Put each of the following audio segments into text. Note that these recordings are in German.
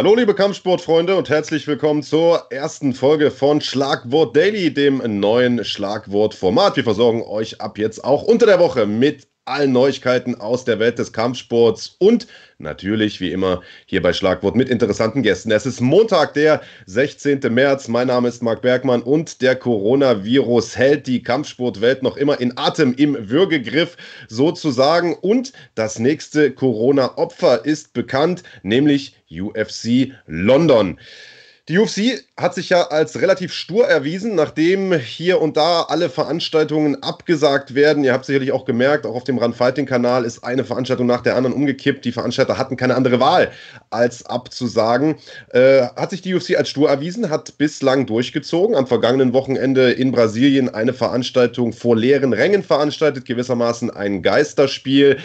Hallo liebe Kampfsportfreunde und herzlich willkommen zur ersten Folge von Schlagwort Daily, dem neuen Schlagwort-Format. Wir versorgen euch ab jetzt auch unter der Woche mit allen Neuigkeiten aus der Welt des Kampfsports und natürlich wie immer hier bei Schlagwort mit interessanten Gästen. Es ist Montag, der 16. März. Mein Name ist Marc Bergmann und der Coronavirus hält die Kampfsportwelt noch immer in Atem, im Würgegriff sozusagen. Und das nächste Corona-Opfer ist bekannt, nämlich UFC London. Die UFC hat sich ja als relativ stur erwiesen, nachdem hier und da alle Veranstaltungen abgesagt werden. Ihr habt sicherlich auch gemerkt, auch auf dem Run Fighting Kanal ist eine Veranstaltung nach der anderen umgekippt. Die Veranstalter hatten keine andere Wahl, als abzusagen. Äh, hat sich die UFC als stur erwiesen, hat bislang durchgezogen. Am vergangenen Wochenende in Brasilien eine Veranstaltung vor leeren Rängen veranstaltet, gewissermaßen ein Geisterspiel.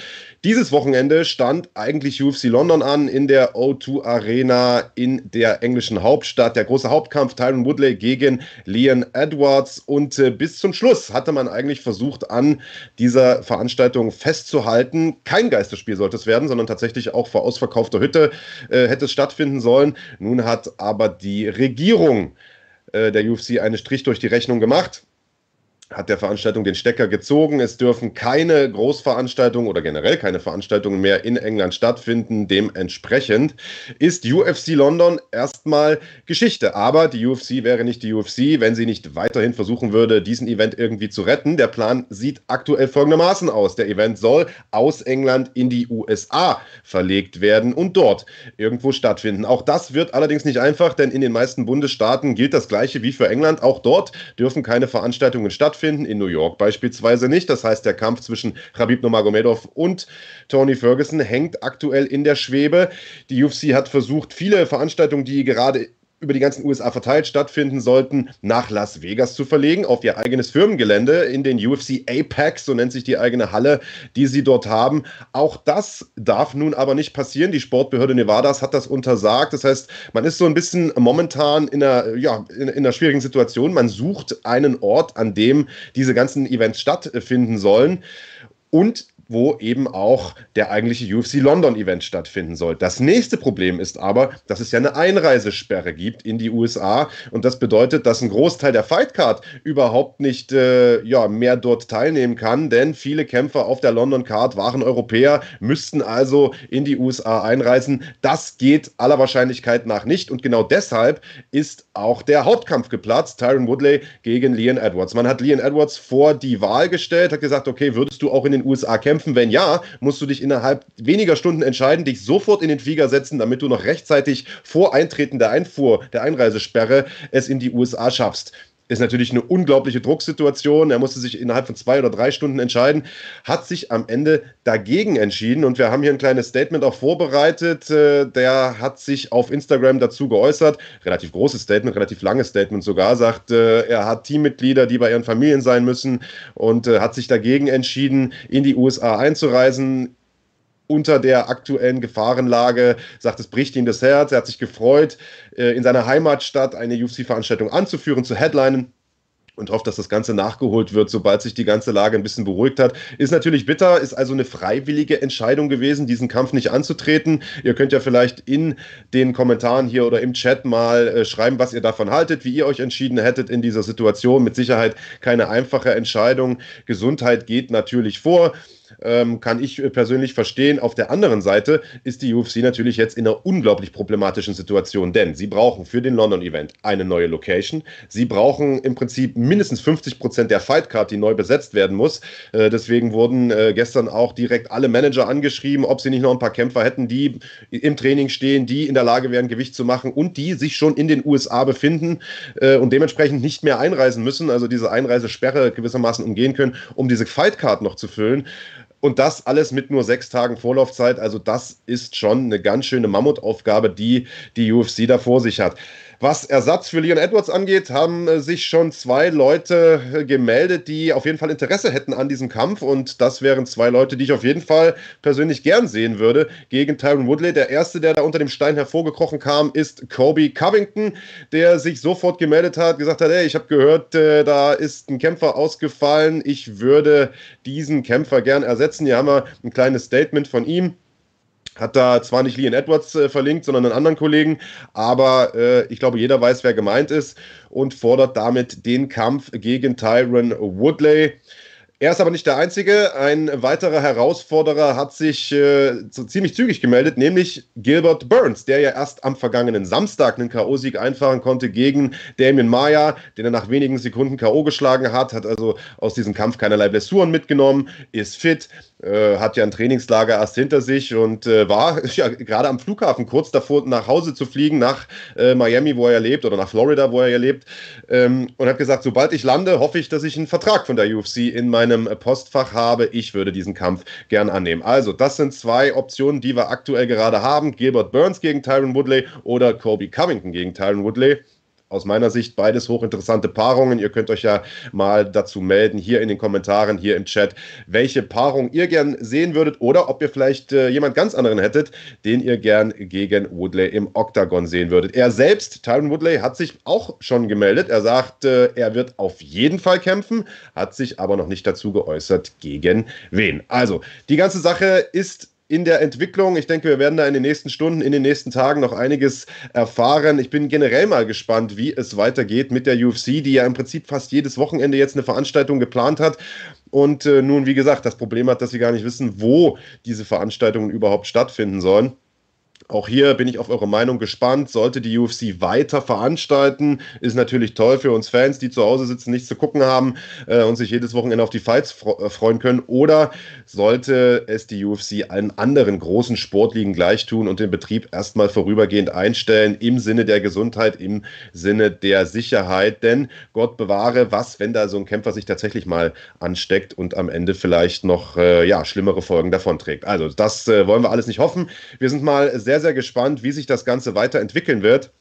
Dieses Wochenende stand eigentlich UFC London an in der O2 Arena in der englischen Hauptstadt. Der große Hauptkampf Tyron Woodley gegen Leon Edwards. Und äh, bis zum Schluss hatte man eigentlich versucht, an dieser Veranstaltung festzuhalten. Kein Geisterspiel sollte es werden, sondern tatsächlich auch vor ausverkaufter Hütte äh, hätte es stattfinden sollen. Nun hat aber die Regierung äh, der UFC einen Strich durch die Rechnung gemacht hat der Veranstaltung den Stecker gezogen. Es dürfen keine Großveranstaltungen oder generell keine Veranstaltungen mehr in England stattfinden. Dementsprechend ist UFC London erstmal Geschichte. Aber die UFC wäre nicht die UFC, wenn sie nicht weiterhin versuchen würde, diesen Event irgendwie zu retten. Der Plan sieht aktuell folgendermaßen aus. Der Event soll aus England in die USA verlegt werden und dort irgendwo stattfinden. Auch das wird allerdings nicht einfach, denn in den meisten Bundesstaaten gilt das Gleiche wie für England. Auch dort dürfen keine Veranstaltungen stattfinden stattfinden, in New York beispielsweise nicht. Das heißt, der Kampf zwischen Khabib Nurmagomedov und Tony Ferguson hängt aktuell in der Schwebe. Die UFC hat versucht, viele Veranstaltungen, die gerade über die ganzen USA verteilt stattfinden sollten, nach Las Vegas zu verlegen, auf ihr eigenes Firmengelände in den UFC Apex, so nennt sich die eigene Halle, die sie dort haben. Auch das darf nun aber nicht passieren. Die Sportbehörde Nevadas hat das untersagt. Das heißt, man ist so ein bisschen momentan in einer, ja, in, in einer schwierigen Situation. Man sucht einen Ort, an dem diese ganzen Events stattfinden sollen. Und wo eben auch der eigentliche UFC London Event stattfinden soll. Das nächste Problem ist aber, dass es ja eine Einreisesperre gibt in die USA und das bedeutet, dass ein Großteil der Fightcard überhaupt nicht äh, ja, mehr dort teilnehmen kann, denn viele Kämpfer auf der London Card waren Europäer, müssten also in die USA einreisen. Das geht aller Wahrscheinlichkeit nach nicht und genau deshalb ist auch der Hauptkampf geplatzt, Tyron Woodley gegen Leon Edwards. Man hat Leon Edwards vor die Wahl gestellt, hat gesagt, okay, würdest du auch in den USA kämpfen? Kämpfen? Wenn ja, musst du dich innerhalb weniger Stunden entscheiden, dich sofort in den Flieger setzen, damit du noch rechtzeitig vor Eintreten der Einfuhr, der Einreisesperre es in die USA schaffst ist natürlich eine unglaubliche Drucksituation. Er musste sich innerhalb von zwei oder drei Stunden entscheiden, hat sich am Ende dagegen entschieden. Und wir haben hier ein kleines Statement auch vorbereitet. Äh, der hat sich auf Instagram dazu geäußert. Relativ großes Statement, relativ langes Statement sogar. Sagt, äh, er hat Teammitglieder, die bei ihren Familien sein müssen und äh, hat sich dagegen entschieden, in die USA einzureisen unter der aktuellen Gefahrenlage, sagt, es bricht ihm das Herz. Er hat sich gefreut, äh, in seiner Heimatstadt eine UFC-Veranstaltung anzuführen, zu headlinen und hofft, dass das Ganze nachgeholt wird, sobald sich die ganze Lage ein bisschen beruhigt hat. Ist natürlich bitter, ist also eine freiwillige Entscheidung gewesen, diesen Kampf nicht anzutreten. Ihr könnt ja vielleicht in den Kommentaren hier oder im Chat mal äh, schreiben, was ihr davon haltet, wie ihr euch entschieden hättet in dieser Situation. Mit Sicherheit keine einfache Entscheidung. Gesundheit geht natürlich vor ähm, kann ich persönlich verstehen. Auf der anderen Seite ist die UFC natürlich jetzt in einer unglaublich problematischen Situation, denn sie brauchen für den London-Event eine neue Location. Sie brauchen im Prinzip mindestens 50 Prozent der Fightcard, die neu besetzt werden muss. Äh, deswegen wurden äh, gestern auch direkt alle Manager angeschrieben, ob sie nicht noch ein paar Kämpfer hätten, die im Training stehen, die in der Lage wären, Gewicht zu machen und die sich schon in den USA befinden äh, und dementsprechend nicht mehr einreisen müssen, also diese Einreisesperre gewissermaßen umgehen können, um diese Fightcard noch zu füllen. Und das alles mit nur sechs Tagen Vorlaufzeit. Also das ist schon eine ganz schöne Mammutaufgabe, die die UFC da vor sich hat. Was Ersatz für Leon Edwards angeht, haben äh, sich schon zwei Leute äh, gemeldet, die auf jeden Fall Interesse hätten an diesem Kampf. Und das wären zwei Leute, die ich auf jeden Fall persönlich gern sehen würde gegen Tyron Woodley. Der erste, der da unter dem Stein hervorgekrochen kam, ist Kobe Covington, der sich sofort gemeldet hat, gesagt hat, hey, ich habe gehört, äh, da ist ein Kämpfer ausgefallen. Ich würde diesen Kämpfer gern ersetzen. Hier haben wir ein kleines Statement von ihm. hat da zwar nicht Leon Edwards äh, verlinkt, sondern einen anderen Kollegen, aber äh, ich glaube, jeder weiß, wer gemeint ist und fordert damit den Kampf gegen Tyron Woodley. Er ist aber nicht der Einzige. Ein weiterer Herausforderer hat sich äh, so ziemlich zügig gemeldet, nämlich Gilbert Burns, der ja erst am vergangenen Samstag einen K.O.-Sieg einfahren konnte gegen Damien Maya, den er nach wenigen Sekunden K.O. geschlagen hat, hat also aus diesem Kampf keinerlei Blessuren mitgenommen, ist fit, äh, hat ja ein Trainingslager erst hinter sich und äh, war ja gerade am Flughafen kurz davor, nach Hause zu fliegen, nach äh, Miami, wo er lebt, oder nach Florida, wo er lebt, ähm, und hat gesagt, sobald ich lande, hoffe ich, dass ich einen Vertrag von der UFC in meinem Postfach habe. Ich würde diesen Kampf gern annehmen. Also, das sind zwei Optionen, die wir aktuell gerade haben. Gilbert Burns gegen Tyron Woodley oder Kobe Covington gegen Tyron Woodley aus meiner Sicht beides hochinteressante Paarungen. Ihr könnt euch ja mal dazu melden, hier in den Kommentaren, hier im Chat, welche Paarung ihr gern sehen würdet oder ob ihr vielleicht äh, jemand ganz anderen hättet, den ihr gern gegen Woodley im Octagon sehen würdet. Er selbst, Tyron Woodley, hat sich auch schon gemeldet. Er sagt, äh, er wird auf jeden Fall kämpfen, hat sich aber noch nicht dazu geäußert, gegen wen. Also, die ganze Sache ist in der Entwicklung. Ich denke, wir werden da in den nächsten Stunden, in den nächsten Tagen noch einiges erfahren. Ich bin generell mal gespannt, wie es weitergeht mit der UFC, die ja im Prinzip fast jedes Wochenende jetzt eine Veranstaltung geplant hat. Und äh, nun, wie gesagt, das Problem hat, dass sie gar nicht wissen, wo diese Veranstaltungen überhaupt stattfinden sollen. Auch hier bin ich auf eure Meinung gespannt. Sollte die UFC weiter veranstalten, ist natürlich toll für uns Fans, die zu Hause sitzen, nichts zu gucken haben äh, und sich jedes Wochenende auf die Fights äh, freuen können. Oder sollte es die UFC allen anderen großen Sportligen gleich tun und den Betrieb erstmal vorübergehend einstellen, im Sinne der Gesundheit, im Sinne der Sicherheit. Denn Gott bewahre, was, wenn da so ein Kämpfer sich tatsächlich mal ansteckt und am Ende vielleicht noch äh, ja, schlimmere Folgen davonträgt. Also, das äh, wollen wir alles nicht hoffen. Wir sind mal sehr sehr, gespannt, wie sich das Ganze weiterentwickeln wird.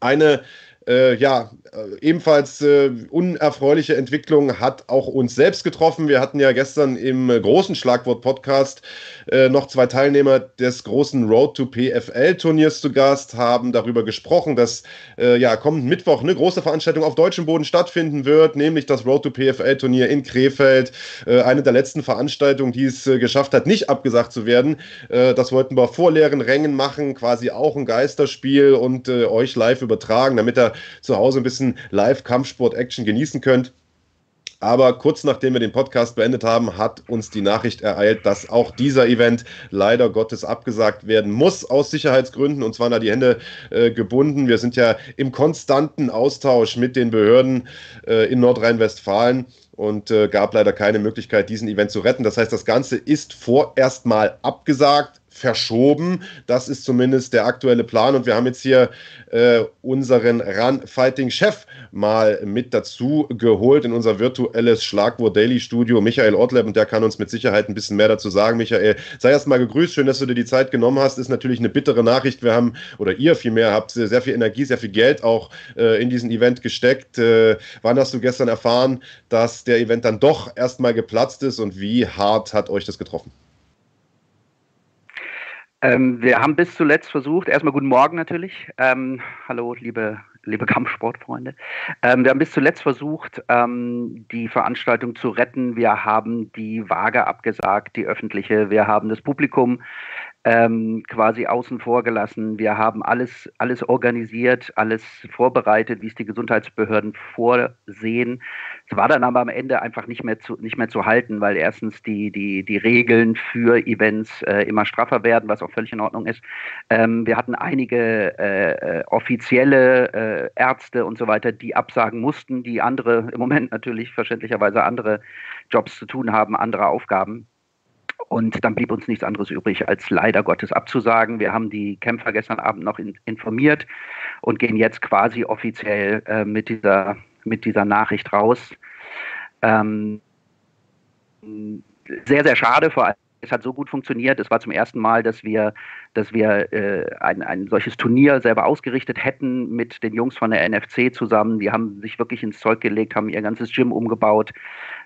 Eine äh, ja, äh, ebenfalls äh, unerfreuliche Entwicklung hat auch uns selbst getroffen. Wir hatten ja gestern im großen Schlagwort-Podcast äh, noch zwei Teilnehmer des großen Road to PFL-Turniers zu Gast, haben darüber gesprochen, dass äh, ja kommenden Mittwoch eine große Veranstaltung auf deutschem Boden stattfinden wird, nämlich das Road to PFL-Turnier in Krefeld. eine der letzten Veranstaltungen, die es geschafft hat, nicht abgesagt zu werden. das wollten wir vor leeren Rängen machen, quasi auch ein Geisterspiel und euch live übertragen, damit zu Hause ein bisschen Live-Kampfsport-Action genießen könnt. Aber kurz nachdem wir den Podcast beendet haben, hat uns die Nachricht ereilt, dass auch dieser Event leider Gottes abgesagt werden muss aus Sicherheitsgründen. Und zwar da die Hände äh, gebunden. Wir sind ja im konstanten Austausch mit den Behörden äh, in Nordrhein-Westfalen und äh, gab leider keine Möglichkeit, diesen Event zu retten. Das heißt, das Ganze ist vorerst mal abgesagt verschoben. Das ist zumindest der aktuelle Plan. Und wir haben jetzt hier äh, unseren Run-Fighting-Chef mal mit dazu geholt in unser virtuelles Schlagwort Daily Studio, Michael Ortleb. Und der kann uns mit Sicherheit ein bisschen mehr dazu sagen. Michael, sei erst mal gegrüßt. Schön, dass du dir die Zeit genommen hast. Ist natürlich eine bittere Nachricht. Wir haben, oder ihr vielmehr, habt sehr viel Energie, sehr viel Geld auch äh, in diesen Event gesteckt. Äh, wann hast du gestern erfahren, dass der Event dann doch erstmal geplatzt ist und wie hart hat euch das getroffen? Ähm, wir haben bis zuletzt versucht, erstmal guten Morgen natürlich. Ähm, hallo, liebe, liebe Kampfsportfreunde. Ähm, wir haben bis zuletzt versucht, ähm, die Veranstaltung zu retten. Wir haben die Waage abgesagt, die öffentliche. Wir haben das Publikum ähm, quasi außen vor gelassen. Wir haben alles, alles organisiert, alles vorbereitet, wie es die Gesundheitsbehörden vorsehen. Es war dann aber am Ende einfach nicht mehr zu, nicht mehr zu halten, weil erstens die, die, die Regeln für Events äh, immer straffer werden, was auch völlig in Ordnung ist. Ähm, wir hatten einige äh, äh offizielle äh, Ärzte und so weiter, die absagen mussten, die andere, im Moment natürlich verständlicherweise andere Jobs zu tun haben, andere Aufgaben. Und dann blieb uns nichts anderes übrig, als leider Gottes abzusagen. Wir haben die Kämpfer gestern Abend noch in, informiert und gehen jetzt quasi offiziell äh, mit, dieser, mit dieser Nachricht raus. Ähm, sehr, sehr schade, vor allem es hat so gut funktioniert. Es war zum ersten Mal, dass wir, dass wir äh, ein, ein solches Turnier selber ausgerichtet hätten mit den Jungs von der NFC zusammen. Die haben sich wirklich ins Zeug gelegt, haben ihr ganzes Gym umgebaut.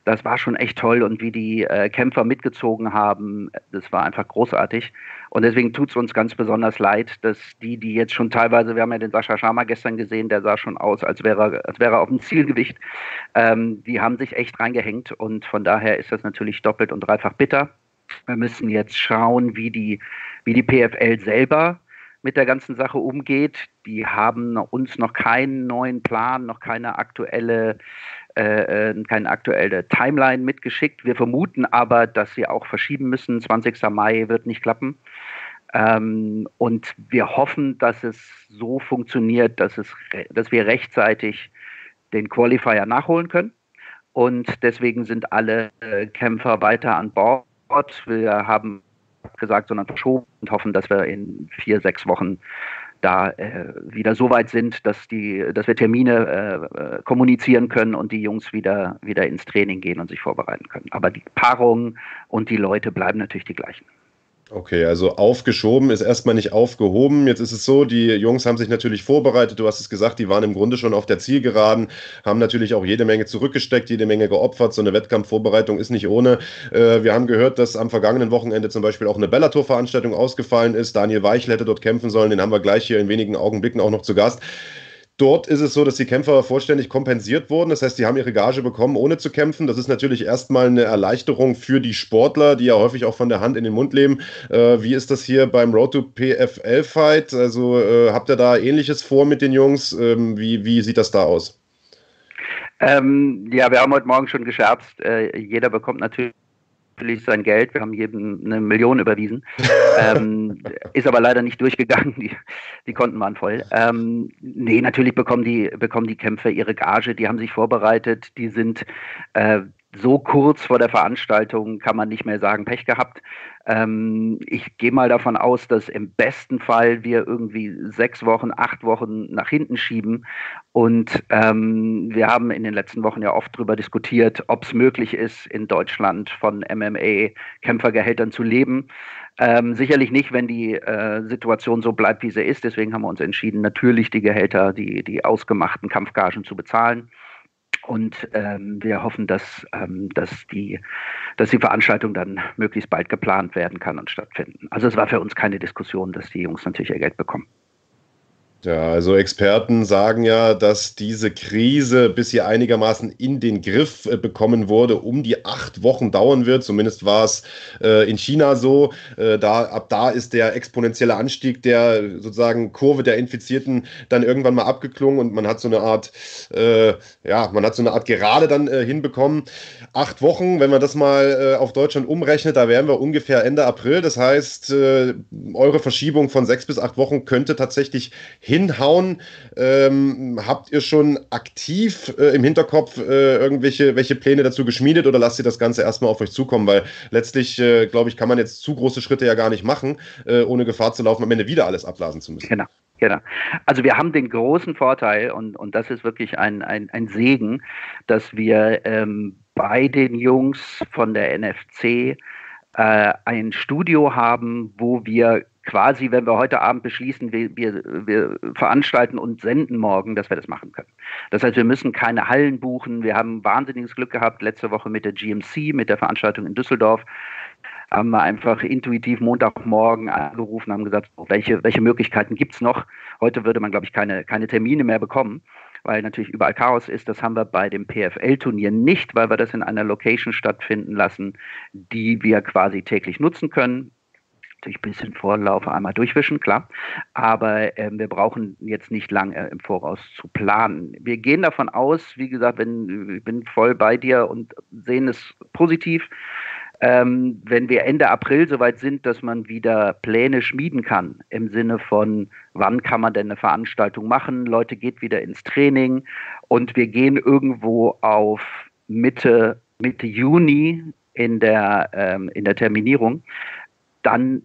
Das war schon echt toll und wie die äh, Kämpfer mitgezogen haben, das war einfach großartig. Und deswegen tut es uns ganz besonders leid, dass die, die jetzt schon teilweise, wir haben ja den Sascha Sharma gestern gesehen, der sah schon aus, als wäre, als wäre er auf dem Zielgewicht. Ähm, die haben sich echt reingehängt und von daher ist das natürlich doppelt und dreifach bitter. Wir müssen jetzt schauen, wie die, wie die PFL selber mit der ganzen Sache umgeht. Die haben uns noch keinen neuen Plan, noch keine aktuelle, äh, äh keine aktuelle Timeline mitgeschickt. Wir vermuten aber, dass sie auch verschieben müssen. 20. Mai wird nicht klappen. Ähm, und wir hoffen, dass es so funktioniert, dass, es, dass wir rechtzeitig den Qualifier nachholen können. Und deswegen sind alle äh, Kämpfer weiter an Bord. Wir haben gesagt, sondern verschoben und hoffen, dass wir in vier, sechs Wochen da äh, wieder so weit sind, dass, die, dass wir Termine äh kommunizieren können und die Jungs wieder, wieder ins Training gehen und sich vorbereiten können. Aber die Paarungen und die Leute bleiben natürlich die gleichen. Okay, also aufgeschoben ist erstmal nicht aufgehoben. Jetzt ist es so, die Jungs haben sich natürlich vorbereitet. Du hast es gesagt, die waren im Grunde schon auf der Zielgeraden, haben natürlich auch jede Menge zurückgesteckt, jede Menge geopfert. So eine Wettkampfvorbereitung ist nicht ohne. Äh, wir haben gehört, dass am vergangenen Wochenende zum Beispiel auch eine Bellator-Veranstaltung ausgefallen ist. Daniel Weichel hätte dort kämpfen sollen. Den haben wir gleich hier in wenigen Augenblicken auch noch zu Gast. Dort ist es so, dass die Kämpfer vollständig kompensiert wurden. Das heißt, die haben ihre Gage bekommen, ohne zu kämpfen. Das ist natürlich erstmal eine Erleichterung für die Sportler, die ja häufig auch von der Hand in den Mund leben. Äh, wie ist das hier beim Road to PFL Fight? Also äh, habt ihr da ähnliches vor mit den Jungs? Ähm, wie, wie sieht das da aus? Ähm, ja, wir haben heute Morgen schon gescherzt. Äh, jeder bekommt natürlich natürlich sein Geld. Wir haben jedem eine Million überwiesen. ähm, ist aber leider nicht durchgegangen. Die, die Konten waren voll. Ähm, nee, natürlich bekommen die, bekommen die Kämpfer ihre Gage. Die haben sich vorbereitet. Die sind äh, so kurz vor der Veranstaltung, kann man nicht mehr sagen, Pech gehabt. Ähm, ich gehe mal davon aus, dass im besten Fall wir irgendwie sechs Wochen, acht Wochen nach hinten schieben. Und ähm, wir haben in den letzten Wochen ja oft darüber diskutiert, ob es möglich ist, in Deutschland von MMA-Kämpfergehältern zu leben. Ähm, sicherlich nicht, wenn die äh, Situation so bleibt, wie sie ist. Deswegen haben wir uns entschieden, natürlich die Gehälter, die, die ausgemachten Kampfgagen zu bezahlen. Und ähm, wir hoffen, dass, ähm, dass, die, dass die Veranstaltung dann möglichst bald geplant werden kann und stattfinden. Also es war für uns keine Diskussion, dass die Jungs natürlich ihr Geld bekommen. Ja, also Experten sagen ja, dass diese Krise, bis sie einigermaßen in den Griff äh, bekommen wurde, um die acht Wochen dauern wird. Zumindest war es äh, in China so. Äh, da, ab da ist der exponentielle Anstieg der sozusagen Kurve der Infizierten dann irgendwann mal abgeklungen und man hat so eine Art, äh, ja, man hat so eine Art Gerade dann äh, hinbekommen. Acht Wochen, wenn man das mal äh, auf Deutschland umrechnet, da wären wir ungefähr Ende April. Das heißt, eure Verschiebung von sechs bis acht Wochen könnte tatsächlich hinhauen. Ähm, habt ihr schon aktiv äh, im Hinterkopf äh, irgendwelche welche Pläne dazu geschmiedet oder lasst ihr das Ganze erstmal auf euch zukommen? Weil letztlich, äh, glaube ich, kann man jetzt zu große Schritte ja gar nicht machen, äh, ohne Gefahr zu laufen, am Ende wieder alles abblasen zu müssen. Genau. Genau. Also wir haben den großen Vorteil, und, und das ist wirklich ein, ein, ein Segen, dass wir ähm, bei den Jungs von der NFC äh, ein Studio haben, wo wir quasi, wenn wir heute Abend beschließen, wir, wir, wir veranstalten und senden morgen, dass wir das machen können. Das heißt, wir müssen keine Hallen buchen. Wir haben wahnsinniges Glück gehabt letzte Woche mit der GMC, mit der Veranstaltung in Düsseldorf haben wir einfach intuitiv Montagmorgen angerufen, haben gesagt, welche, welche Möglichkeiten gibt es noch? Heute würde man, glaube ich, keine, keine Termine mehr bekommen, weil natürlich überall Chaos ist. Das haben wir bei dem PFL-Turnier nicht, weil wir das in einer Location stattfinden lassen, die wir quasi täglich nutzen können natürlich ein bisschen Vorlauf einmal durchwischen, klar. Aber ähm, wir brauchen jetzt nicht lange äh, im Voraus zu planen. Wir gehen davon aus, wie gesagt, wenn, ich bin voll bei dir und sehen es positiv. Ähm, wenn wir Ende April soweit sind, dass man wieder Pläne schmieden kann, im Sinne von, wann kann man denn eine Veranstaltung machen, Leute geht wieder ins Training und wir gehen irgendwo auf Mitte, Mitte Juni in der, ähm, in der Terminierung, dann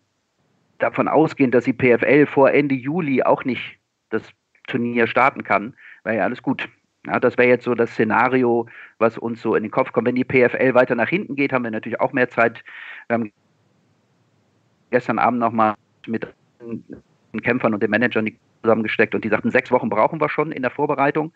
davon ausgehen, dass die PFL vor Ende Juli auch nicht das Turnier starten kann, wäre ja alles gut. Ja, das wäre jetzt so das Szenario, was uns so in den Kopf kommt. Wenn die PFL weiter nach hinten geht, haben wir natürlich auch mehr Zeit. Wir haben gestern Abend nochmal mit den Kämpfern und den Managern zusammengesteckt und die sagten, sechs Wochen brauchen wir schon in der Vorbereitung.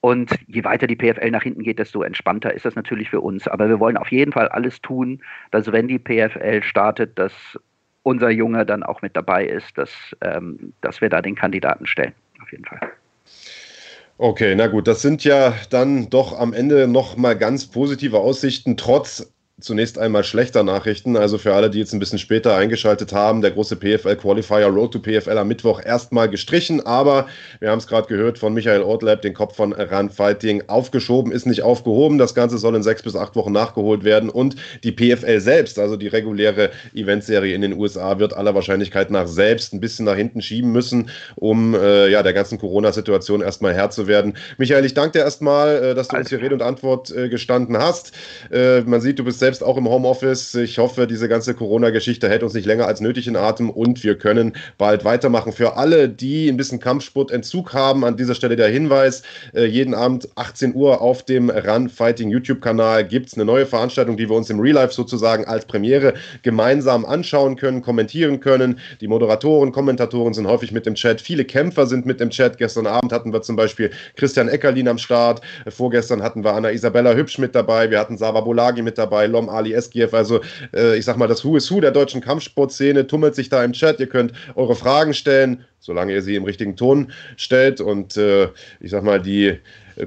Und je weiter die PFL nach hinten geht, desto entspannter ist das natürlich für uns. Aber wir wollen auf jeden Fall alles tun, dass wenn die PFL startet, dass unser Junge dann auch mit dabei ist, dass, ähm, dass wir da den Kandidaten stellen. Auf jeden Fall. Okay, na gut, das sind ja dann doch am Ende noch mal ganz positive Aussichten, trotz zunächst einmal schlechter Nachrichten. Also für alle, die jetzt ein bisschen später eingeschaltet haben, der große PFL Qualifier Road to PFL am Mittwoch erstmal gestrichen, aber wir haben es gerade gehört von Michael Ortlab, den Kopf von Run Fighting, aufgeschoben, ist nicht aufgehoben. Das Ganze soll in sechs bis acht Wochen nachgeholt werden und die PFL selbst, also die reguläre Eventserie in den USA, wird aller Wahrscheinlichkeit nach selbst ein bisschen nach hinten schieben müssen, um äh, ja der ganzen Corona-Situation erstmal Herr zu werden. Michael, ich danke dir erstmal, äh, dass du uns hier Rede und Antwort äh, gestanden hast. Äh, man sieht, du bist selbst auch im Homeoffice. Ich hoffe, diese ganze Corona-Geschichte hält uns nicht länger als nötig in Atem und wir können bald weitermachen. Für alle, die ein bisschen Kampfsportentzug haben, an dieser Stelle der Hinweis, äh, jeden Abend 18 Uhr auf dem Run Fighting YouTube-Kanal gibt es eine neue Veranstaltung, die wir uns im Real Life sozusagen als Premiere gemeinsam anschauen können, kommentieren können. Die Moderatoren, Kommentatoren sind häufig mit im Chat. Viele Kämpfer sind mit im Chat. Gestern Abend hatten wir zum Beispiel Christian Eckerlin am Start. Vorgestern hatten wir Anna Isabella Hübsch mit dabei. Wir hatten Sava Bolagi mit dabei. Lom Ali Eskiev. Also äh, ich sag mal, das Who is Who der deutschen Kampfsportszene tummelt sich da im Chat. Ihr könnt eure Fragen stellen, solange ihr sie im richtigen Ton stellt. Und äh, ich sag mal, die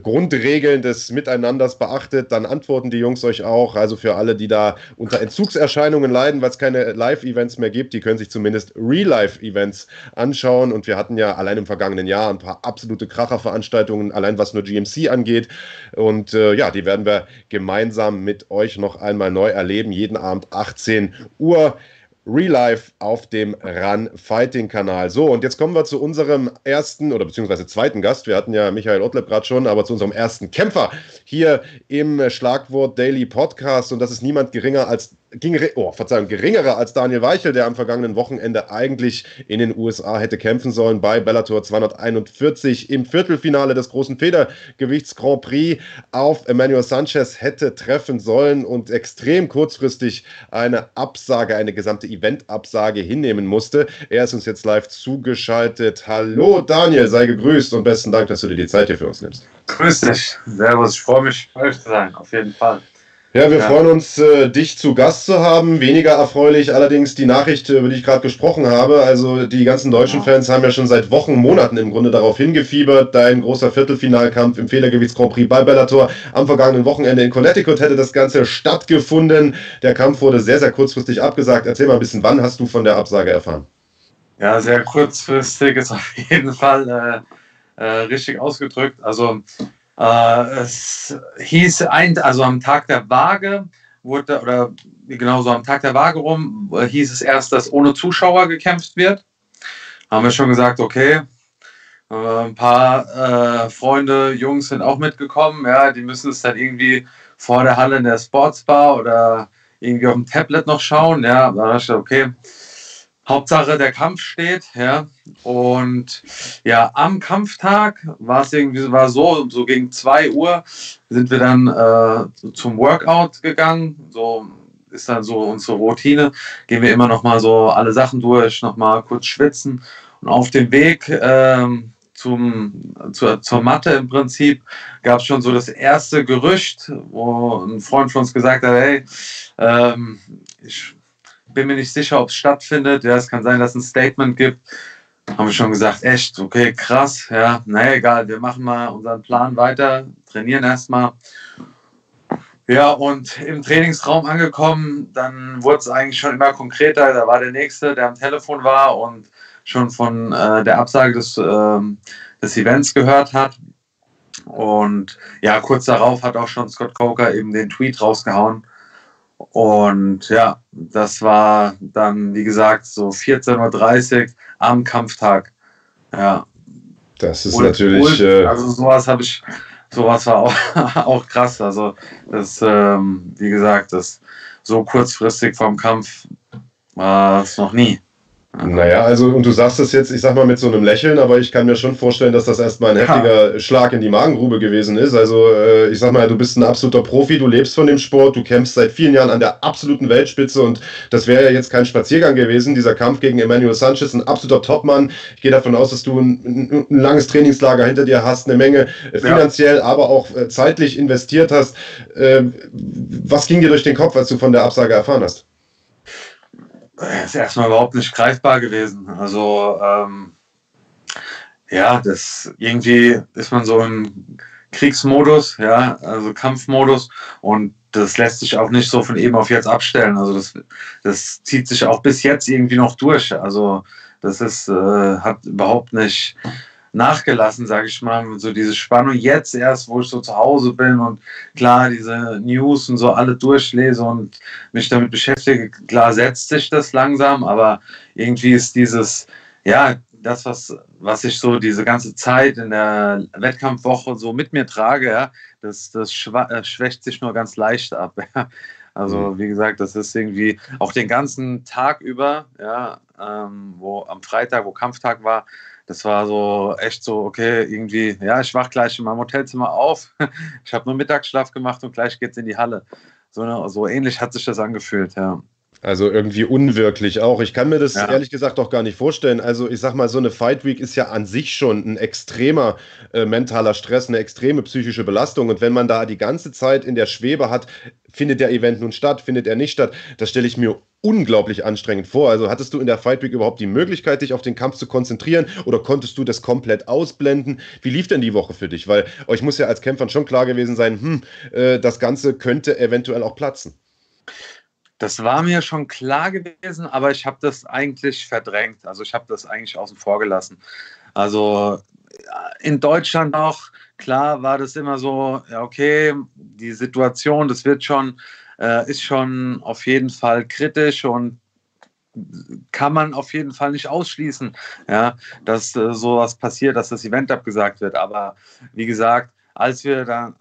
Grundregeln des Miteinanders beachtet, dann antworten die Jungs euch auch. Also für alle, die da unter Entzugserscheinungen leiden, weil es keine Live-Events mehr gibt, die können sich zumindest Real-Life-Events anschauen. Und wir hatten ja allein im vergangenen Jahr ein paar absolute Kracherveranstaltungen, allein was nur GMC angeht. Und äh, ja, die werden wir gemeinsam mit euch noch einmal neu erleben. Jeden Abend 18 Uhr. Real Life auf dem Run Fighting Kanal. So, und jetzt kommen wir zu unserem ersten oder beziehungsweise zweiten Gast. Wir hatten ja Michael Ottleb gerade schon, aber zu unserem ersten Kämpfer hier im Schlagwort Daily Podcast. Und das ist niemand geringer als oh, Verzeihung, geringerer als Daniel Weichel, der am vergangenen Wochenende eigentlich in den USA hätte kämpfen sollen bei Bellator 241 im Viertelfinale des großen Federgewichts Grand Prix auf Emmanuel Sanchez hätte treffen sollen und extrem kurzfristig eine Absage, eine gesamte Eventabsage hinnehmen musste. Er ist uns jetzt live zugeschaltet. Hallo Daniel, sei gegrüßt und besten Dank, dass du dir die Zeit hier für uns nimmst. Grüß dich. Servus, ich freue mich, euch zu sein, auf jeden Fall. Ja, wir ja. freuen uns, äh, dich zu Gast zu haben. Weniger erfreulich allerdings die Nachricht, über die ich gerade gesprochen habe. Also die ganzen deutschen Fans haben ja schon seit Wochen, Monaten im Grunde darauf hingefiebert. Dein großer Viertelfinalkampf im Federgewichts Grand Prix bei Bellator am vergangenen Wochenende in Connecticut hätte das Ganze stattgefunden. Der Kampf wurde sehr, sehr kurzfristig abgesagt. Erzähl mal ein bisschen, wann hast du von der Absage erfahren? Ja, sehr kurzfristig ist auf jeden Fall äh, äh, richtig ausgedrückt. Also äh, es hieß, ein, also am Tag der Waage wurde, oder genauso am Tag der Waage rum, äh, hieß es erst, dass ohne Zuschauer gekämpft wird. Haben wir schon gesagt, okay, äh, ein paar äh, Freunde, Jungs sind auch mitgekommen, ja, die müssen es dann irgendwie vor der Halle in der Sportsbar oder irgendwie auf dem Tablet noch schauen, ja, da dachte ich, okay, Hauptsache der Kampf steht, ja. Und ja, am Kampftag war es irgendwie war so, so gegen 2 Uhr sind wir dann äh, zum Workout gegangen. So ist dann so unsere Routine. Gehen wir immer noch mal so alle Sachen durch, noch mal kurz schwitzen. Und auf dem Weg ähm, zum, zur, zur Matte im Prinzip gab es schon so das erste Gerücht, wo ein Freund von uns gesagt hat, hey, ähm, ich bin mir nicht sicher, ob es stattfindet. Ja, es kann sein, dass es ein Statement gibt. Haben wir schon gesagt, echt, okay, krass. Ja, naja, egal, wir machen mal unseren Plan weiter, trainieren erstmal. Ja, und im Trainingsraum angekommen, dann wurde es eigentlich schon immer konkreter. Da war der Nächste, der am Telefon war und schon von äh, der Absage des, äh, des Events gehört hat. Und ja, kurz darauf hat auch schon Scott Coker eben den Tweet rausgehauen, und ja, das war dann, wie gesagt, so 14.30 Uhr am Kampftag. Ja. Das ist und, natürlich. Und, äh, also sowas habe ich, sowas war auch, auch krass. Also das, ähm, wie gesagt, das so kurzfristig vom Kampf war es noch nie. Naja, also, und du sagst es jetzt, ich sag mal mit so einem Lächeln, aber ich kann mir schon vorstellen, dass das erstmal ein heftiger ja. Schlag in die Magengrube gewesen ist. Also, äh, ich sag mal, du bist ein absoluter Profi, du lebst von dem Sport, du kämpfst seit vielen Jahren an der absoluten Weltspitze und das wäre ja jetzt kein Spaziergang gewesen, dieser Kampf gegen Emmanuel Sanchez, ein absoluter Topmann. Ich gehe davon aus, dass du ein, ein, langes Trainingslager hinter dir hast, eine Menge finanziell, ja. aber auch äh, zeitlich investiert hast. Äh, was ging dir durch den Kopf, als du von der Absage erfahren hast? Ist erstmal überhaupt nicht greifbar gewesen. Also ähm, ja, das irgendwie ist man so im Kriegsmodus, ja, also Kampfmodus und das lässt sich auch nicht so von eben auf jetzt abstellen. Also das, das zieht sich auch bis jetzt irgendwie noch durch. Also das ist, äh, hat überhaupt nicht nachgelassen, sage ich mal. So diese Spannung jetzt erst, wo ich so zu Hause bin und klar diese News und so alle durchlese und mich damit beschäftige, klar setzt sich das langsam, aber irgendwie ist dieses, ja, das, was, was ich so diese ganze Zeit in der Wettkampfwoche so mit mir trage, ja, das, das äh, schwächt sich nur ganz leicht ab. Ja. Also mhm. wie gesagt, das ist irgendwie auch den ganzen Tag über, ja, ähm, wo am Freitag, wo Kampftag war, das war so echt so, okay, irgendwie, ja, ich wach gleich in meinem Hotelzimmer auf. Ich habe nur Mittagsschlaf gemacht und gleich geht's in die Halle. So, so ähnlich hat sich das angefühlt, ja. Also irgendwie unwirklich auch. Ich kann mir das ja. ehrlich gesagt auch gar nicht vorstellen. Also ich sag mal, so eine Fight Week ist ja an sich schon ein extremer äh, mentaler Stress, eine extreme psychische Belastung. Und wenn man da die ganze Zeit in der Schwebe hat, findet der Event nun statt, findet er nicht statt, das stelle ich mir unglaublich anstrengend vor. Also hattest du in der Fight Week überhaupt die Möglichkeit, dich auf den Kampf zu konzentrieren oder konntest du das komplett ausblenden? Wie lief denn die Woche für dich? Weil euch muss ja als Kämpfern schon klar gewesen sein, hm, äh, das Ganze könnte eventuell auch platzen. Das war mir schon klar gewesen, aber ich habe das eigentlich verdrängt. Also ich habe das eigentlich außen vor gelassen. Also in Deutschland auch, klar war das immer so, ja, okay, die Situation, das wird schon, äh, ist schon auf jeden Fall kritisch und kann man auf jeden Fall nicht ausschließen, ja, dass äh, sowas passiert, dass das Event abgesagt wird. Aber wie gesagt, als wir dann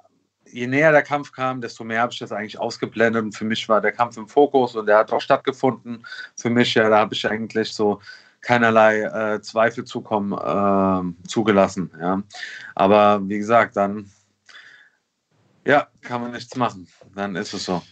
je näher der Kampf kam, desto mehr habe ich das eigentlich ausgeblendet. Und für mich war der Kampf im Fokus und der hat auch stattgefunden. Für mich, ja, da habe ich eigentlich so keinerlei äh, Zweifel zukommen äh, zugelassen. Ja. Aber wie gesagt, dann ja, kann man nichts machen. Dann ist es so.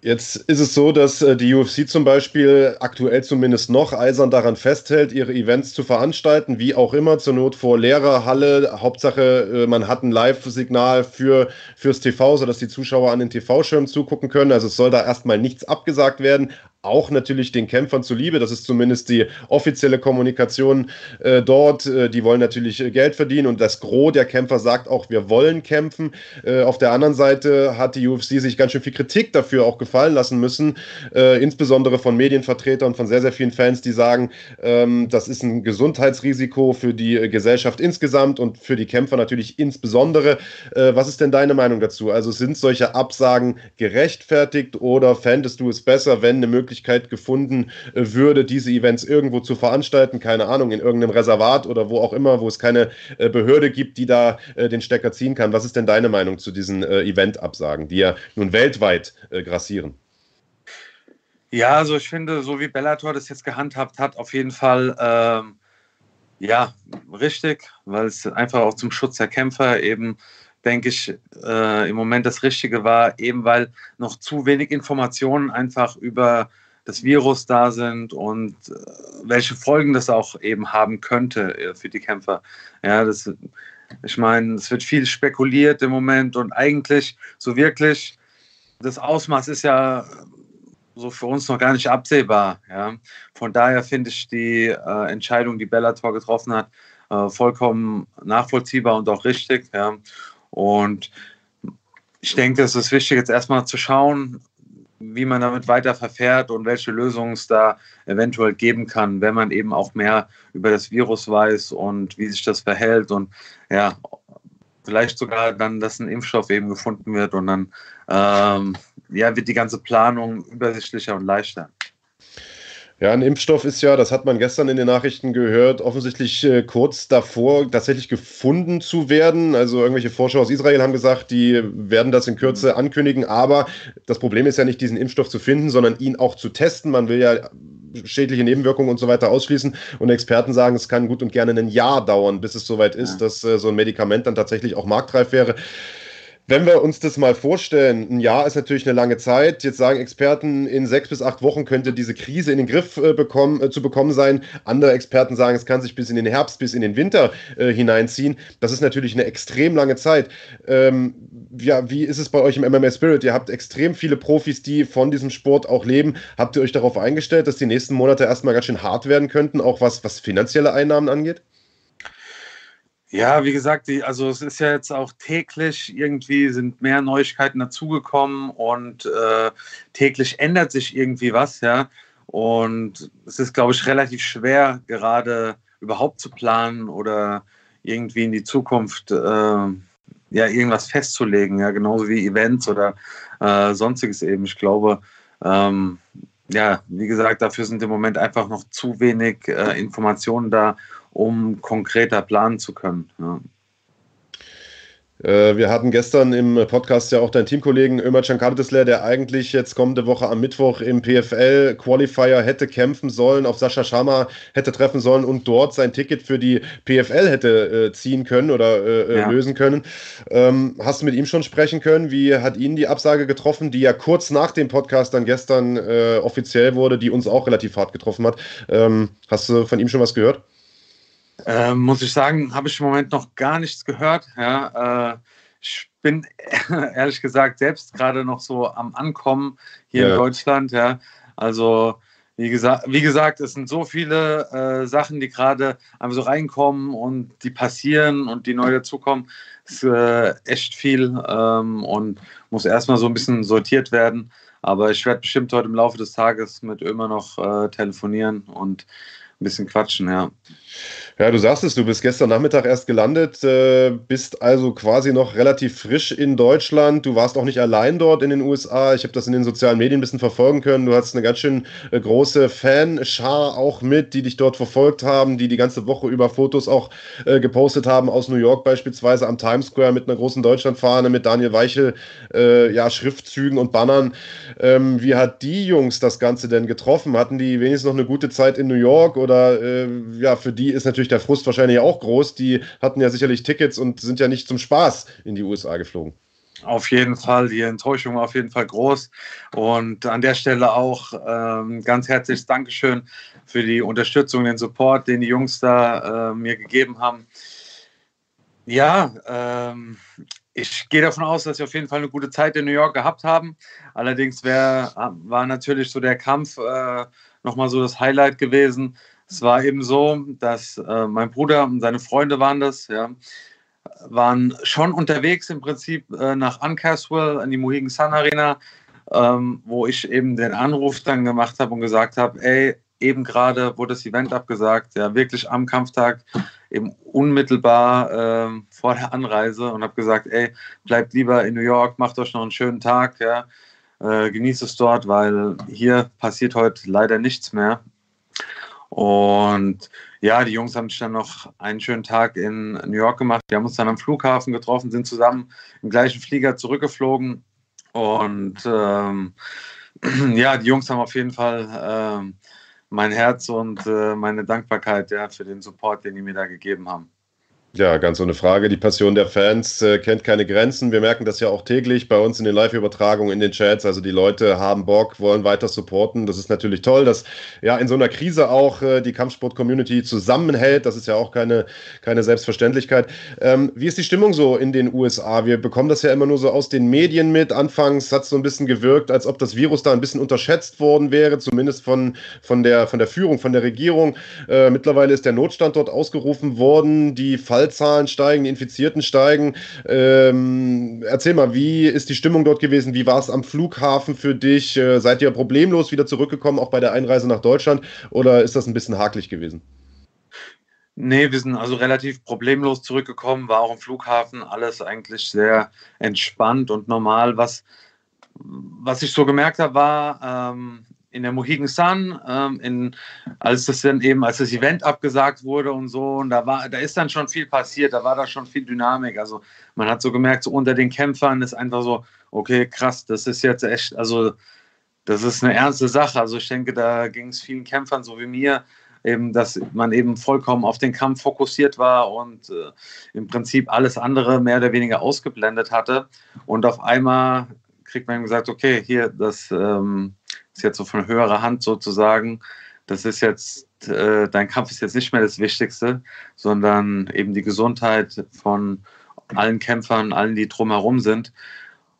Jetzt ist es so, dass äh, die UFC zum Beispiel aktuell zumindest noch eisern daran festhält, ihre Events zu veranstalten, wie auch immer, zur Not vor leerer Halle. Hauptsache, äh, man hat ein Live-Signal für, fürs TV, sodass die Zuschauer an den TV-Schirmen zugucken können. Also es soll da erstmal nichts abgesagt werden auch natürlich den Kämpfern zuliebe. Das ist zumindest die offizielle Kommunikation äh, dort. Äh, die wollen natürlich äh, Geld verdienen und das Gros der Kämpfer sagt auch, wir wollen kämpfen. Äh, auf der anderen Seite hat die UFC sich ganz schön viel Kritik dafür auch gefallen lassen müssen, äh, insbesondere von Medienvertretern und von sehr, sehr vielen Fans, die sagen, ähm, das ist ein Gesundheitsrisiko für die äh, Gesellschaft insgesamt und für die Kämpfer natürlich insbesondere. was ist denn deine Meinung dazu? Also sind solche Absagen gerechtfertigt oder fändest du es besser, wenn eine Möglichkeit Möglichkeit gefunden äh, würde, diese Events irgendwo zu veranstalten, keine Ahnung, in irgendeinem Reservat oder wo auch immer, wo es keine äh, Behörde gibt, die da äh, den Stecker ziehen kann. Was ist denn deine Meinung zu diesen Event-Absagen, die ja nun weltweit grassieren? Ja, also ich finde, so wie Bellator das jetzt gehandhabt hat, auf jeden Fall ähm, ja richtig, weil es einfach auch zum Schutz der Kämpfer eben denke ich, äh, im Moment das Richtige war, eben weil noch zu wenig Informationen einfach über das Virus da sind und äh, welche Folgen das auch eben haben könnte äh, für die Kämpfer. Ja, das, ich meine, es wird viel spekuliert im Moment und eigentlich so wirklich, das Ausmaß ist ja so für uns noch gar nicht absehbar. Ja. Von daher finde ich die äh, Entscheidung, die Bellator getroffen hat, äh, vollkommen nachvollziehbar und auch richtig. Ja. Und ich denke, es ist wichtig, jetzt erstmal zu schauen, wie man damit weiter verfährt und welche Lösungen es da eventuell geben kann, wenn man eben auch mehr über das Virus weiß und wie sich das verhält und ja, vielleicht sogar dann, dass ein Impfstoff eben gefunden wird und dann ähm, ja, wird die ganze Planung übersichtlicher und leichter. Ja, ein Impfstoff ist ja, das hat man gestern in den Nachrichten gehört, offensichtlich äh, kurz davor tatsächlich gefunden zu werden. Also irgendwelche Forscher aus Israel haben gesagt, die werden das in Kürze ankündigen. Aber das Problem ist ja nicht, diesen Impfstoff zu finden, sondern ihn auch zu testen. Man will ja schädliche Nebenwirkungen und so weiter ausschließen. Und Experten sagen, es kann gut und gerne ein Jahr dauern, bis es soweit ist, dass äh, so ein Medikament dann tatsächlich auch marktreif wäre. Wenn wir uns das mal vorstellen, ein Jahr ist natürlich eine lange Zeit. Jetzt sagen Experten, in sechs bis acht Wochen könnte diese Krise in den Griff äh, bekommen, äh, zu bekommen sein. Andere Experten sagen, es kann sich bis in den Herbst, bis in den Winter äh, hineinziehen. Das ist natürlich eine extrem lange Zeit. Ähm, ja, wie ist es bei euch im MMA Spirit? Ihr habt extrem viele Profis, die von diesem Sport auch leben. Habt ihr euch darauf eingestellt, dass die nächsten Monate erstmal ganz schön hart werden könnten, auch was, was finanzielle Einnahmen angeht? Ja, wie gesagt, die, also es ist ja jetzt auch täglich irgendwie sind mehr Neuigkeiten dazugekommen und äh, täglich ändert sich irgendwie was, ja. Und es ist, glaube ich, relativ schwer, gerade überhaupt zu planen oder irgendwie in die Zukunft äh, ja irgendwas festzulegen, ja, genauso wie Events oder äh, sonstiges eben. Ich glaube, ähm, ja, wie gesagt, dafür sind im Moment einfach noch zu wenig äh, Informationen da, um konkreter planen zu können. Ja. Äh, wir hatten gestern im Podcast ja auch deinen Teamkollegen Ömer Cankardesler, der eigentlich jetzt kommende Woche am Mittwoch im PFL Qualifier hätte kämpfen sollen, auf Sascha Schama hätte treffen sollen und dort sein Ticket für die PFL hätte äh, ziehen können oder äh, ja. lösen können. Ähm, hast du mit ihm schon sprechen können? Wie hat ihn die Absage getroffen, die ja kurz nach dem Podcast dann gestern offiziell wurde, die uns auch relativ hart getroffen hat? Ähm, hast du von ihm schon was gehört? Ähm, muss ich sagen, habe ich im Moment noch gar nichts gehört. Ja, äh, ich bin ehrlich gesagt selbst gerade noch so am Ankommen hier ja. in Deutschland. Ja, also wie gesagt, wie gesagt, es sind so viele äh, Sachen, die gerade einfach so reinkommen und die passieren und die neu dazukommen. Es ist äh, echt viel ähm, und muss erstmal so ein bisschen sortiert werden. Aber ich werde bestimmt heute im Laufe des Tages mit Ömer noch äh, telefonieren und ein bisschen quatschen, ja. Ja, du sagst es, du bist gestern Nachmittag erst gelandet, äh, bist also quasi noch relativ frisch in Deutschland. Du warst auch nicht allein dort in den USA. Ich habe das in den sozialen Medien ein bisschen verfolgen können. Du hast eine ganz schön äh, große Fanschar auch mit, die dich dort verfolgt haben, die die ganze Woche über Fotos auch äh, gepostet haben aus New York beispielsweise am Times Square mit einer großen Deutschlandfahne, mit Daniel Weichel, ja, Schriftzügen und Bannern. Ähm, wie hat die Jungs das Ganze denn getroffen? Hatten die wenigstens noch eine gute Zeit in New York oder ja, für die ist natürlich der Frust wahrscheinlich auch groß. Die hatten ja sicherlich Tickets und sind ja nicht zum Spaß in die USA geflogen. Auf jeden Fall, die Enttäuschung auf jeden Fall groß. Und an der Stelle auch ähm, ganz herzliches Dankeschön für die Unterstützung, den Support, den die Jungs da äh, mir gegeben haben. Ja, ähm, ich gehe davon aus, dass sie auf jeden Fall eine gute Zeit in New York gehabt haben. Allerdings wär, war natürlich so der Kampf äh, nochmal so das Highlight gewesen, es war eben so, dass äh, mein Bruder und seine Freunde waren das, ja, waren schon unterwegs im Prinzip äh, nach Uncaswell in die Mohegan Sun Arena, ähm, wo ich eben den Anruf dann gemacht habe und gesagt habe, ey, eben gerade wurde das Event abgesagt, ja, wirklich am Kampftag, eben unmittelbar äh, vor der Anreise und habe gesagt, ey, bleibt lieber in New York, macht euch noch einen schönen Tag, ja, äh, genießt es dort, weil hier passiert heute leider nichts mehr. Und ja, die Jungs haben sich dann noch einen schönen Tag in New York gemacht. Wir haben uns dann am Flughafen getroffen, sind zusammen im gleichen Flieger zurückgeflogen. Und ähm, ja, die Jungs haben auf jeden Fall ähm, mein Herz und äh, meine Dankbarkeit ja, für den Support, den die mir da gegeben haben. Ja, ganz ohne Frage. Die Passion der Fans äh, kennt keine Grenzen. Wir merken das ja auch täglich bei uns in den Live-Übertragungen, in den Chats. Also die Leute haben Bock, wollen weiter supporten. Das ist natürlich toll, dass ja in so einer Krise auch äh, die Kampfsport-Community zusammenhält. Das ist ja auch keine, keine Selbstverständlichkeit. Ähm, wie ist die Stimmung so in den USA? Wir bekommen das ja immer nur so aus den Medien mit. Anfangs hat es so ein bisschen gewirkt, als ob das Virus da ein bisschen unterschätzt worden wäre, zumindest von, von, der, von der Führung, von der Regierung. Äh, mittlerweile ist der Notstand dort ausgerufen worden. Die Fall Fallzahlen steigen, die Infizierten steigen. Ähm, erzähl mal, wie ist die Stimmung dort gewesen? Wie war es am Flughafen für dich? Äh, seid ihr problemlos wieder zurückgekommen, auch bei der Einreise nach Deutschland? Oder ist das ein bisschen hakelig gewesen? Nee, wir sind also relativ problemlos zurückgekommen, war auch im Flughafen alles eigentlich sehr entspannt und normal. Was, was ich so gemerkt habe, war, ähm, in der Mohegan Sun, ähm, in, als das dann eben, als das Event abgesagt wurde und so, und da war, da ist dann schon viel passiert, da war da schon viel Dynamik. Also man hat so gemerkt, so unter den Kämpfern ist einfach so, okay, krass, das ist jetzt echt, also das ist eine ernste Sache. Also ich denke, da ging es vielen Kämpfern, so wie mir, eben, dass man eben vollkommen auf den Kampf fokussiert war und äh, im Prinzip alles andere mehr oder weniger ausgeblendet hatte. Und auf einmal kriegt man gesagt, okay, hier, das ähm, ist jetzt so von höherer Hand sozusagen. Das ist jetzt, äh, dein Kampf ist jetzt nicht mehr das Wichtigste, sondern eben die Gesundheit von allen Kämpfern, allen, die drumherum sind.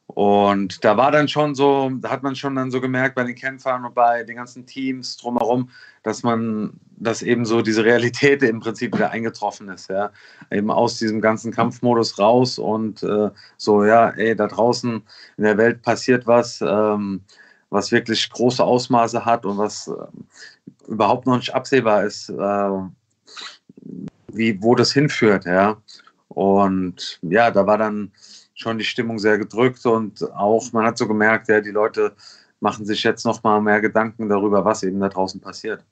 Und da war dann schon so, da hat man schon dann so gemerkt bei den Kämpfern und bei den ganzen Teams drumherum, dass man, dass eben so diese Realität im Prinzip wieder eingetroffen ist, ja. Eben aus diesem ganzen Kampfmodus raus und äh, so, ja, ey, da draußen in der Welt passiert was, ähm, was wirklich große Ausmaße hat und was äh, überhaupt noch nicht absehbar ist, äh, wie, wo das hinführt, ja. Und ja, da war dann schon die Stimmung sehr gedrückt und auch, man hat so gemerkt, ja, die Leute machen sich jetzt noch mal mehr Gedanken darüber, was eben da draußen passiert.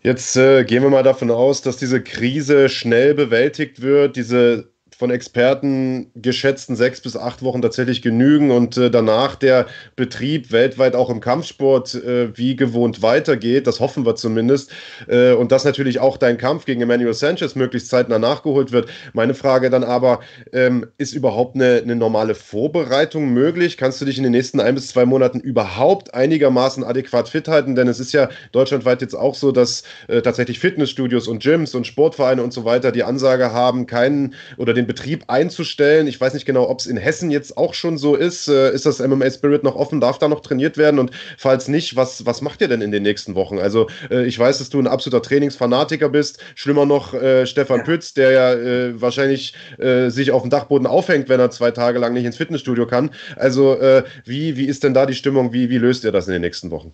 Jetzt äh, gehen wir mal davon aus, dass diese Krise schnell bewältigt wird, diese von Experten geschätzten sechs bis acht Wochen tatsächlich genügen und äh, danach der Betrieb weltweit auch im Kampfsport äh, wie gewohnt weitergeht. Das hoffen wir zumindest. Äh, und dass natürlich auch dein Kampf gegen Emmanuel Sanchez möglichst zeitnah nachgeholt wird. Meine Frage dann aber, ähm, ist überhaupt eine, eine normale Vorbereitung möglich? Kannst du dich in den nächsten ein bis zwei Monaten überhaupt einigermaßen adäquat fit halten? Denn es ist ja deutschlandweit jetzt auch so, dass äh, tatsächlich Fitnessstudios und Gyms und Sportvereine und so weiter die Ansage haben, keinen oder den Betrieb einzustellen. Ich weiß nicht genau, ob es in Hessen jetzt auch schon so ist. Äh, ist das MMA Spirit noch offen? Darf da noch trainiert werden? Und falls nicht, was, was macht ihr denn in den nächsten Wochen? Also äh, ich weiß, dass du ein absoluter Trainingsfanatiker bist. Schlimmer noch äh, Stefan. Pütz, der ja äh, wahrscheinlich äh, sich auf dem Dachboden aufhängt, wenn er zwei Tage lang nicht ins Fitnessstudio kann. Also wie, wie ist denn da die Stimmung? Wie, wie löst ihr das in den nächsten Wochen?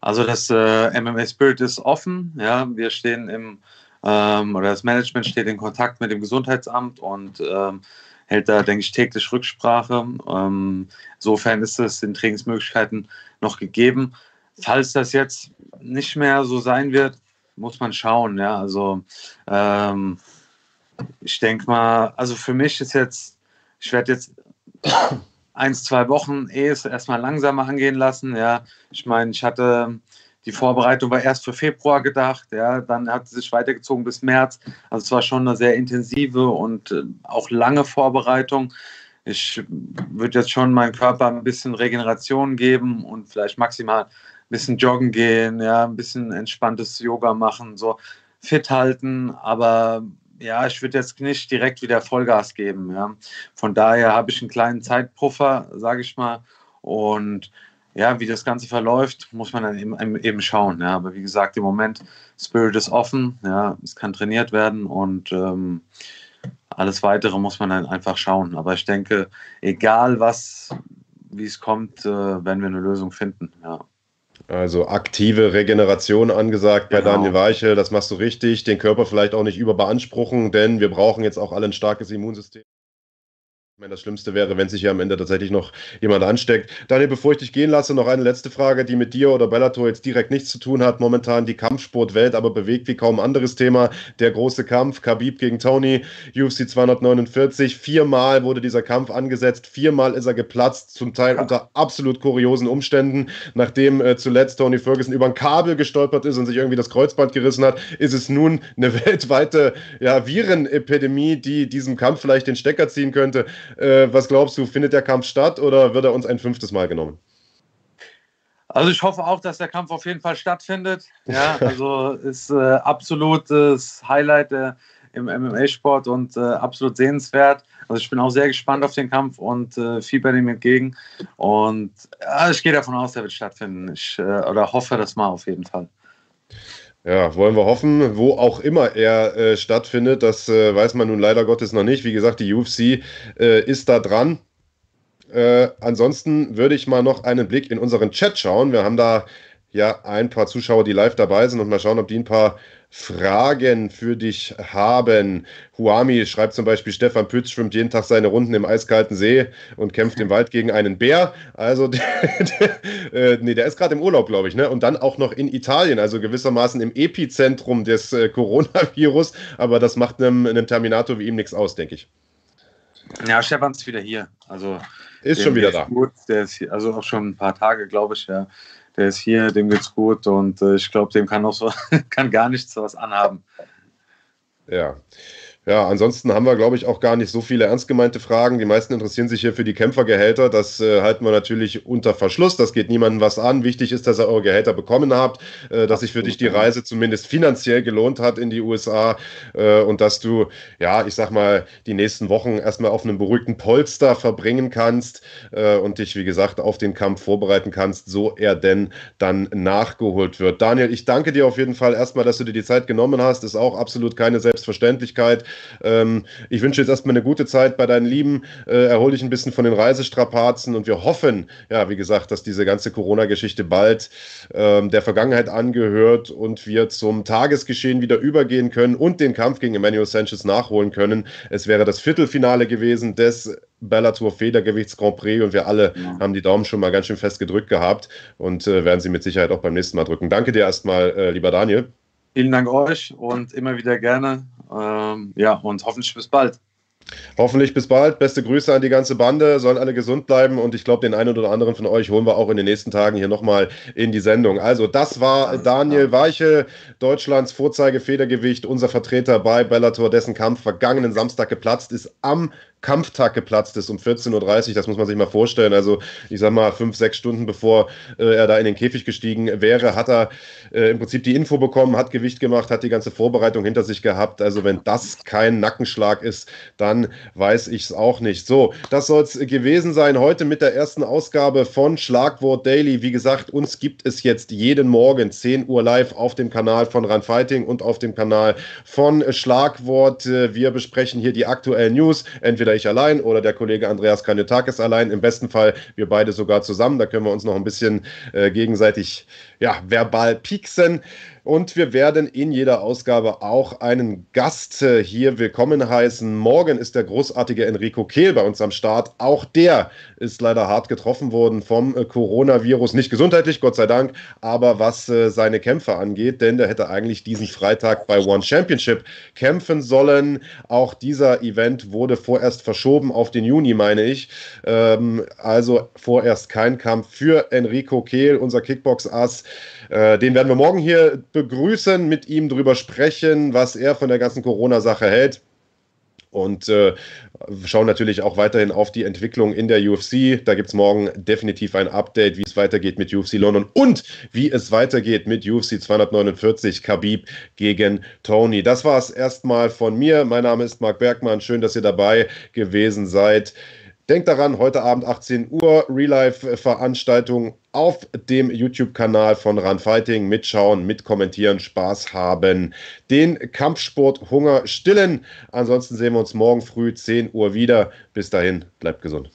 Also das äh, MMA Spirit ist offen. Ja, wir stehen im ähm, oder das Management steht in Kontakt mit dem Gesundheitsamt und ähm, hält da, denke ich, täglich Rücksprache. Ähm, insofern ist es den Trainingsmöglichkeiten noch gegeben. Falls das jetzt nicht mehr so sein wird, muss man schauen. Ja, also ähm, ich denke mal, also für mich ist jetzt, ich werde jetzt eins, zwei Wochen eh erstmal langsamer angehen lassen. Ja, ich meine, ich hatte die Vorbereitung war erst für Februar gedacht, ja, dann hat sie sich weitergezogen bis März. Also es war schon eine sehr intensive und äh, auch lange Vorbereitung. Ich würde jetzt schon meinem Körper ein bisschen Regeneration geben und vielleicht maximal ein bisschen joggen gehen, ja, ein bisschen entspanntes Yoga machen, so fit halten, aber ja, ich würde jetzt nicht direkt wieder Vollgas geben. Ja. Von daher habe ich einen kleinen Zeitpuffer, sage ich mal. Und ja, wie das Ganze verläuft, muss man dann eben, eben schauen. Ja. Aber wie gesagt, im Moment, Spirit ist offen, ja, es kann trainiert werden und ähm, alles weitere muss man dann einfach schauen. Aber ich denke, egal was, wie es kommt, äh, werden wir eine Lösung finden. Ja. Also aktive Regeneration angesagt bei genau. Daniel Weichel, das machst du richtig. Den Körper vielleicht auch nicht überbeanspruchen, denn wir brauchen jetzt auch alle ein starkes Immunsystem. Ich meine, das Schlimmste wäre, wenn sich hier am Ende tatsächlich noch jemand ansteckt. Daniel, bevor ich dich gehen lasse, noch eine letzte Frage, die mit dir oder Bellator jetzt direkt nichts zu tun hat. Momentan die Kampfsportwelt, aber bewegt wie kaum anderes Thema. Der große Kampf, Khabib gegen Tony, UFC 249. Viermal wurde dieser Kampf angesetzt, viermal ist er geplatzt, zum Teil unter absolut kuriosen Umständen. Nachdem äh, zuletzt Tony Ferguson über ein Kabel gestolpert ist und sich irgendwie das Kreuzband gerissen hat, ist es nun eine weltweite ja, Virenepidemie, die diesem Kampf vielleicht den Stecker ziehen könnte. Äh, was glaubst du, findet der Kampf statt oder wird er uns ein fünftes Mal genommen? Also ich hoffe auch, dass der Kampf auf jeden Fall stattfindet. Ja, also ist äh, absolutes Highlight äh, im MMA-Sport und äh, absolut sehenswert. Also ich bin auch sehr gespannt auf den Kampf und äh, fieber dem entgegen. Und ich gehe davon aus, der wird stattfinden. Ich äh, oder hoffe das mal auf jeden Fall. Ja, wollen wir hoffen, wo auch immer er äh, stattfindet, das äh, weiß man nun leider Gottes noch nicht. Wie gesagt, die UFC äh, ist da dran. Äh, ansonsten würde ich mal noch einen Blick in unseren Chat schauen. Wir haben da ja ein paar Zuschauer, die live dabei sind und mal schauen, ob die ein paar Fragen für dich haben. Huami schreibt zum Beispiel, Stefan Pütz schwimmt jeden Tag seine Runden im eiskalten See und kämpft im Wald gegen einen Bär. Also, der, der, äh, nee, der ist gerade im Urlaub, glaube ich, ne? Und dann auch noch in Italien, also gewissermaßen im Epizentrum des äh, Coronavirus. Aber das macht einem, einem Terminator wie ihm nichts aus, denke ich. Ja, Stefan ist wieder hier. Also ist schon wieder da. Gut. Der ist hier, also auch schon ein paar Tage, glaube ich, ja der ist hier, dem geht's gut und äh, ich glaube, dem kann auch so, kann gar nichts was anhaben. Ja. Ja, ansonsten haben wir, glaube ich, auch gar nicht so viele ernst gemeinte Fragen. Die meisten interessieren sich hier für die Kämpfergehälter. Das äh, halten wir natürlich unter Verschluss. Das geht niemandem was an. Wichtig ist, dass ihr eure Gehälter bekommen habt, äh, dass sich für dich die Reise zumindest finanziell gelohnt hat in die USA äh, und dass du, ja, ich sag mal, die nächsten Wochen erstmal auf einem beruhigten Polster verbringen kannst äh, und dich, wie gesagt, auf den Kampf vorbereiten kannst, so er denn dann nachgeholt wird. Daniel, ich danke dir auf jeden Fall erstmal, dass du dir die Zeit genommen hast. Ist auch absolut keine Selbstverständlichkeit. Ähm, ich wünsche jetzt erstmal eine gute Zeit bei deinen Lieben. Äh, erhol dich ein bisschen von den Reisestrapazen und wir hoffen, ja, wie gesagt, dass diese ganze Corona-Geschichte bald ähm, der Vergangenheit angehört und wir zum Tagesgeschehen wieder übergehen können und den Kampf gegen Emmanuel Sanchez nachholen können. Es wäre das Viertelfinale gewesen des Bellator Federgewichts Grand Prix und wir alle ja. haben die Daumen schon mal ganz schön fest gedrückt gehabt und äh, werden sie mit Sicherheit auch beim nächsten Mal drücken. Danke dir erstmal, äh, lieber Daniel. Vielen Dank euch und immer wieder gerne. Ähm, ja, und hoffentlich bis bald. Hoffentlich bis bald. Beste Grüße an die ganze Bande. Sollen alle gesund bleiben. Und ich glaube, den einen oder anderen von euch holen wir auch in den nächsten Tagen hier nochmal in die Sendung. Also, das war Daniel Weiche, Deutschlands Vorzeigefedergewicht, unser Vertreter bei Bellator, dessen Kampf vergangenen Samstag geplatzt ist am Kampftag geplatzt ist um 14.30 Uhr. Das muss man sich mal vorstellen. Also, ich sag mal, fünf, sechs Stunden bevor äh, er da in den Käfig gestiegen wäre, hat er äh, im Prinzip die Info bekommen, hat Gewicht gemacht, hat die ganze Vorbereitung hinter sich gehabt. Also, wenn das kein Nackenschlag ist, dann weiß ich es auch nicht. So, das soll es gewesen sein heute mit der ersten Ausgabe von Schlagwort Daily. Wie gesagt, uns gibt es jetzt jeden Morgen 10 Uhr live auf dem Kanal von Run Fighting und auf dem Kanal von Schlagwort. Äh, wir besprechen hier die aktuellen News, entweder ich allein oder der Kollege Andreas Kanyotakis allein. Im besten Fall wir beide sogar zusammen. Da können wir uns noch ein bisschen äh, gegenseitig ja, verbal pieksen. Und wir werden in jeder Ausgabe auch einen Gast äh, hier willkommen heißen. Morgen ist der großartige Enrico Kehl bei uns am Start. Auch der ist leider hart getroffen worden vom äh, Coronavirus. Nicht gesundheitlich, Gott sei Dank, aber was äh, seine Kämpfe angeht, denn der hätte eigentlich diesen Freitag bei One Championship kämpfen sollen. Auch dieser Event wurde vorerst verschoben auf den Juni, meine ich. Ähm, also vorerst kein Kampf für Enrico Kehl, unser Kickbox-Ass. Den werden wir morgen hier begrüßen, mit ihm drüber sprechen, was er von der ganzen Corona-Sache hält. Und äh, schauen natürlich auch weiterhin auf die Entwicklung in der UFC. Da gibt es morgen definitiv ein Update, wie es weitergeht mit UFC London und wie es weitergeht mit UFC 249 Khabib gegen Tony. Das war es erstmal von mir. Mein Name ist Marc Bergmann. Schön, dass ihr dabei gewesen seid. Denkt daran, heute Abend 18 Uhr, Real-Life-Veranstaltung auf dem YouTube-Kanal von Run Fighting. Mitschauen, mitkommentieren, Spaß haben, den Kampfsport Hunger stillen. Ansonsten sehen wir uns morgen früh 10 Uhr wieder. Bis dahin, bleibt gesund.